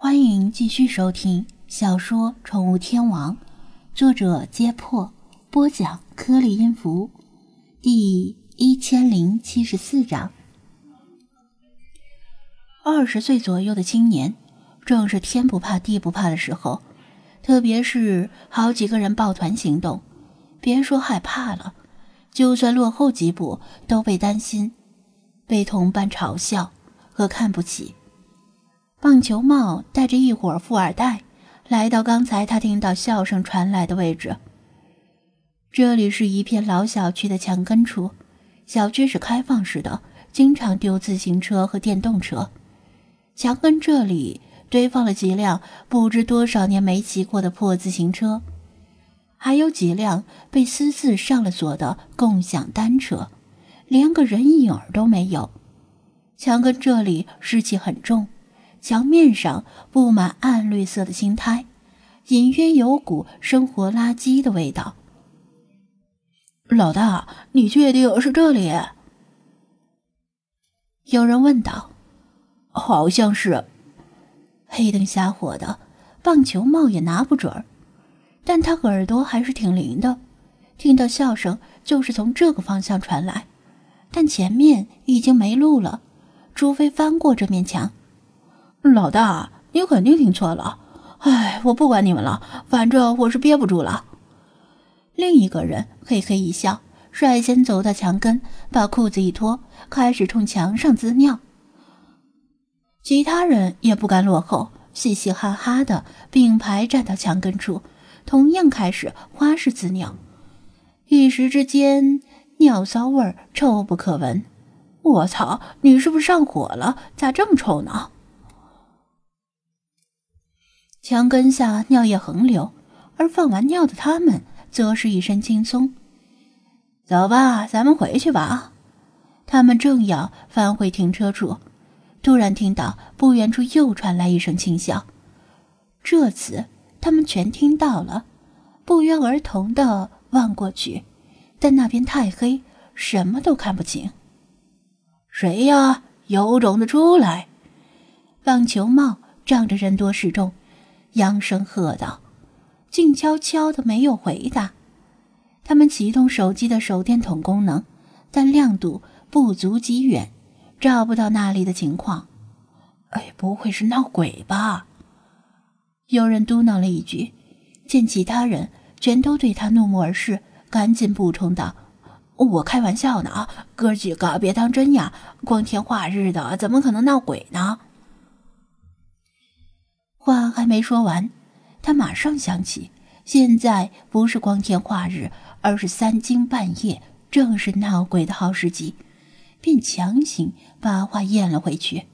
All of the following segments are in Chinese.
欢迎继续收听小说《宠物天王》，作者：揭破，播讲：颗粒音符，第一千零七十四章。二十岁左右的青年，正是天不怕地不怕的时候，特别是好几个人抱团行动，别说害怕了，就算落后几步，都被担心被同伴嘲笑和看不起。棒球帽带着一伙富二代来到刚才他听到笑声传来的位置。这里是一片老小区的墙根处，小区是开放式的，经常丢自行车和电动车。墙根这里堆放了几辆不知多少年没骑过的破自行车，还有几辆被私自上了锁的共享单车，连个人影儿都没有。墙根这里湿气很重。墙面上布满暗绿色的青苔，隐约有股生活垃圾的味道。老大，你确定是这里？有人问道。好像是。黑灯瞎火的，棒球帽也拿不准儿但他耳朵还是挺灵的，听到笑声就是从这个方向传来，但前面已经没路了，除非翻过这面墙。老大，你肯定听错了。哎，我不管你们了，反正我是憋不住了。另一个人嘿嘿一笑，率先走到墙根，把裤子一脱，开始冲墙上滋尿。其他人也不敢落后，嘻嘻哈哈的并排站到墙根处，同样开始花式滋尿。一时之间，尿骚味臭不可闻。我操，你是不是上火了？咋这么臭呢？墙根下尿液横流，而放完尿的他们则是一身轻松。走吧，咱们回去吧。他们正要返回停车处，突然听到不远处又传来一声轻笑。这次他们全听到了，不约而同的望过去，但那边太黑，什么都看不清。谁呀？有种的出来！棒球帽仗着人多势众。扬声喝道：“静悄悄的，没有回答。他们启动手机的手电筒功能，但亮度不足极远，照不到那里的情况。哎，不会是闹鬼吧？”有人嘟囔了一句。见其他人全都对他怒目而视，赶紧补充道：“我开玩笑呢啊，哥几个别当真呀！光天化日的，怎么可能闹鬼呢？”话还没说完，他马上想起，现在不是光天化日，而是三更半夜，正是闹鬼的好时机，便强行把话咽了回去。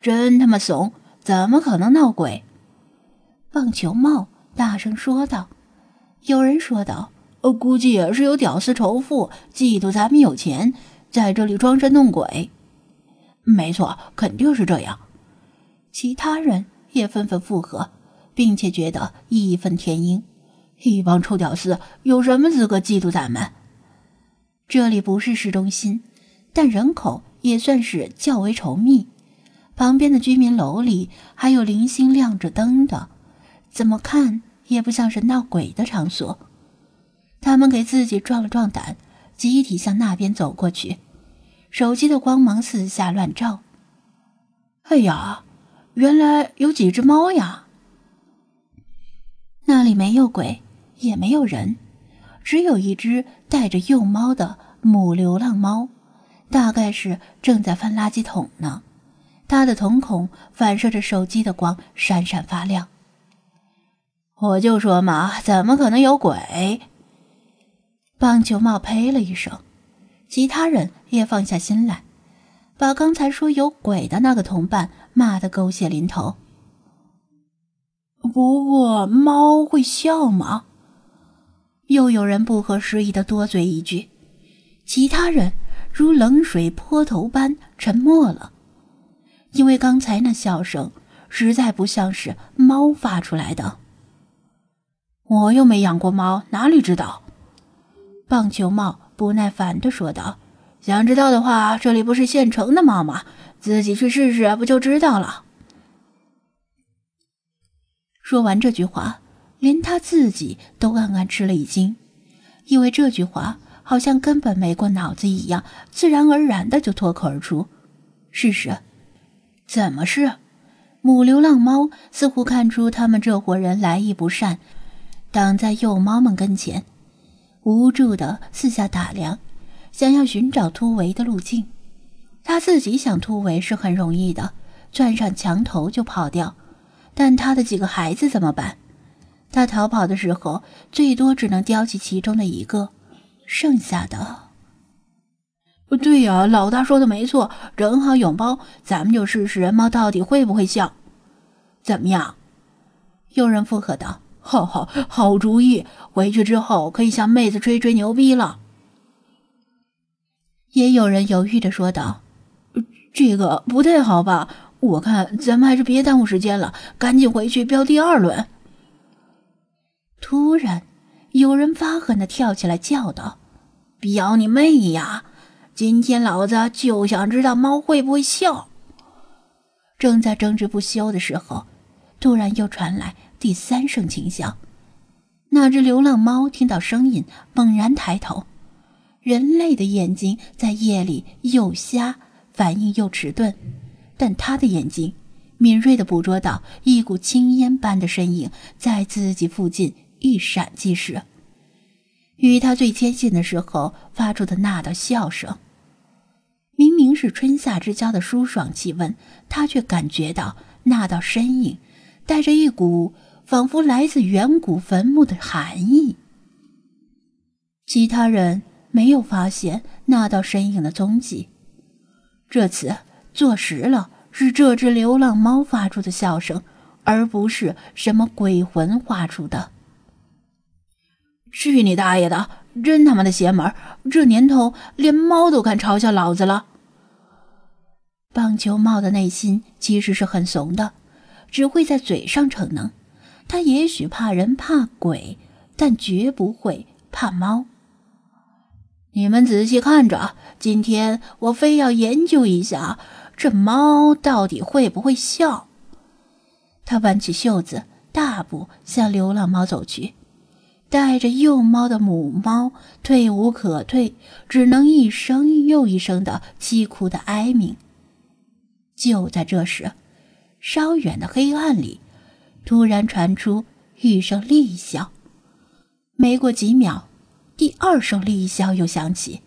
真他妈怂！怎么可能闹鬼？棒球帽大声说道。有人说道：“我估计也是有屌丝仇富，嫉妒咱们有钱，在这里装神弄鬼。”没错，肯定是这样。其他人。也纷纷附和，并且觉得义愤填膺。一帮臭屌丝有什么资格嫉妒咱们？这里不是市中心，但人口也算是较为稠密。旁边的居民楼里还有零星亮着灯的，怎么看也不像是闹鬼的场所。他们给自己壮了壮胆，集体向那边走过去。手机的光芒四下乱照。哎呀！原来有几只猫呀！那里没有鬼，也没有人，只有一只带着幼猫的母流浪猫，大概是正在翻垃圾桶呢。它的瞳孔反射着手机的光，闪闪发亮。我就说嘛，怎么可能有鬼？棒球帽呸了一声，其他人也放下心来。把刚才说有鬼的那个同伴骂得狗血淋头。不过猫会笑吗？又有人不合时宜的多嘴一句，其他人如冷水泼头般沉默了，因为刚才那笑声实在不像是猫发出来的。我又没养过猫，哪里知道？棒球帽不耐烦的说道。想知道的话，这里不是现成的猫吗？自己去试试不就知道了。说完这句话，连他自己都暗暗吃了一惊，因为这句话好像根本没过脑子一样，自然而然的就脱口而出。试试，怎么试？母流浪猫似乎看出他们这伙人来意不善，挡在幼猫们跟前，无助的四下打量，想要寻找突围的路径。他自己想突围是很容易的，钻上墙头就跑掉。但他的几个孩子怎么办？他逃跑的时候，最多只能叼起其中的一个，剩下的……对呀，老大说的没错，正好有猫，咱们就试试人猫到底会不会笑，怎么样？有人附和道：“好好好主意，回去之后可以向妹子吹吹牛逼了。”也有人犹豫的说道：“这个不太好吧？”我看咱们还是别耽误时间了，赶紧回去标第二轮。突然，有人发狠的跳起来叫道：“飙你妹呀！今天老子就想知道猫会不会笑！”正在争执不休的时候，突然又传来第三声轻响。那只流浪猫听到声音，猛然抬头。人类的眼睛在夜里又瞎，反应又迟钝。但他的眼睛敏锐地捕捉到一股青烟般的身影在自己附近一闪即逝，与他最接近的时候发出的那道笑声，明明是春夏之交的舒爽气温，他却感觉到那道身影带着一股仿佛来自远古坟墓的寒意。其他人没有发现那道身影的踪迹，这次。坐实了，是这只流浪猫发出的笑声，而不是什么鬼魂画出的。去你大爷的！真他妈的邪门！这年头连猫都敢嘲笑老子了。棒球帽的内心其实是很怂的，只会在嘴上逞能。他也许怕人怕鬼，但绝不会怕猫。你们仔细看着，今天我非要研究一下。这猫到底会不会笑？他挽起袖子，大步向流浪猫走去。带着幼猫的母猫退无可退，只能一声又一声的凄苦的哀鸣。就在这时，稍远的黑暗里，突然传出一声厉笑。没过几秒，第二声厉笑又响起，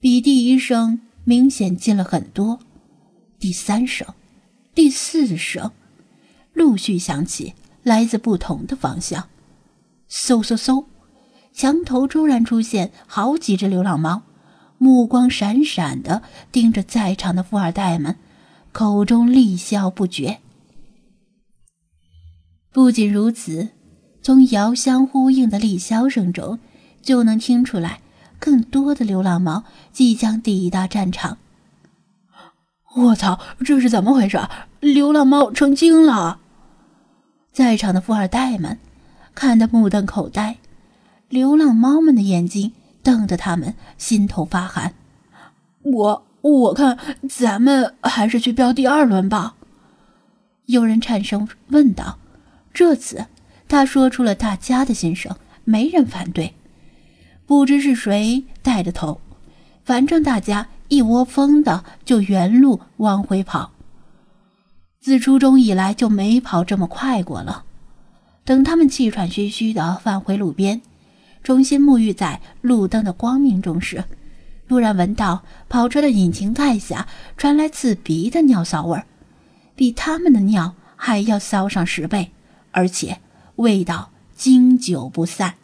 比第一声明显近了很多。第三声，第四声，陆续响起，来自不同的方向。嗖嗖嗖，墙头突然出现好几只流浪猫，目光闪闪的盯着在场的富二代们，口中厉笑不绝。不仅如此，从遥相呼应的厉笑声中，就能听出来，更多的流浪猫即将抵达战场。我操！这是怎么回事？流浪猫成精了！在场的富二代们看得目瞪口呆，流浪猫们的眼睛瞪得他们心头发寒。我我看咱们还是去飙第二轮吧。有人颤声问道。这次他说出了大家的心声，没人反对。不知是谁带的头，反正大家。一窝蜂的就原路往回跑，自初中以来就没跑这么快过了。等他们气喘吁吁的返回路边，重新沐浴在路灯的光明中时，突然闻到跑车的引擎盖下传来刺鼻的尿骚味儿，比他们的尿还要骚上十倍，而且味道经久不散。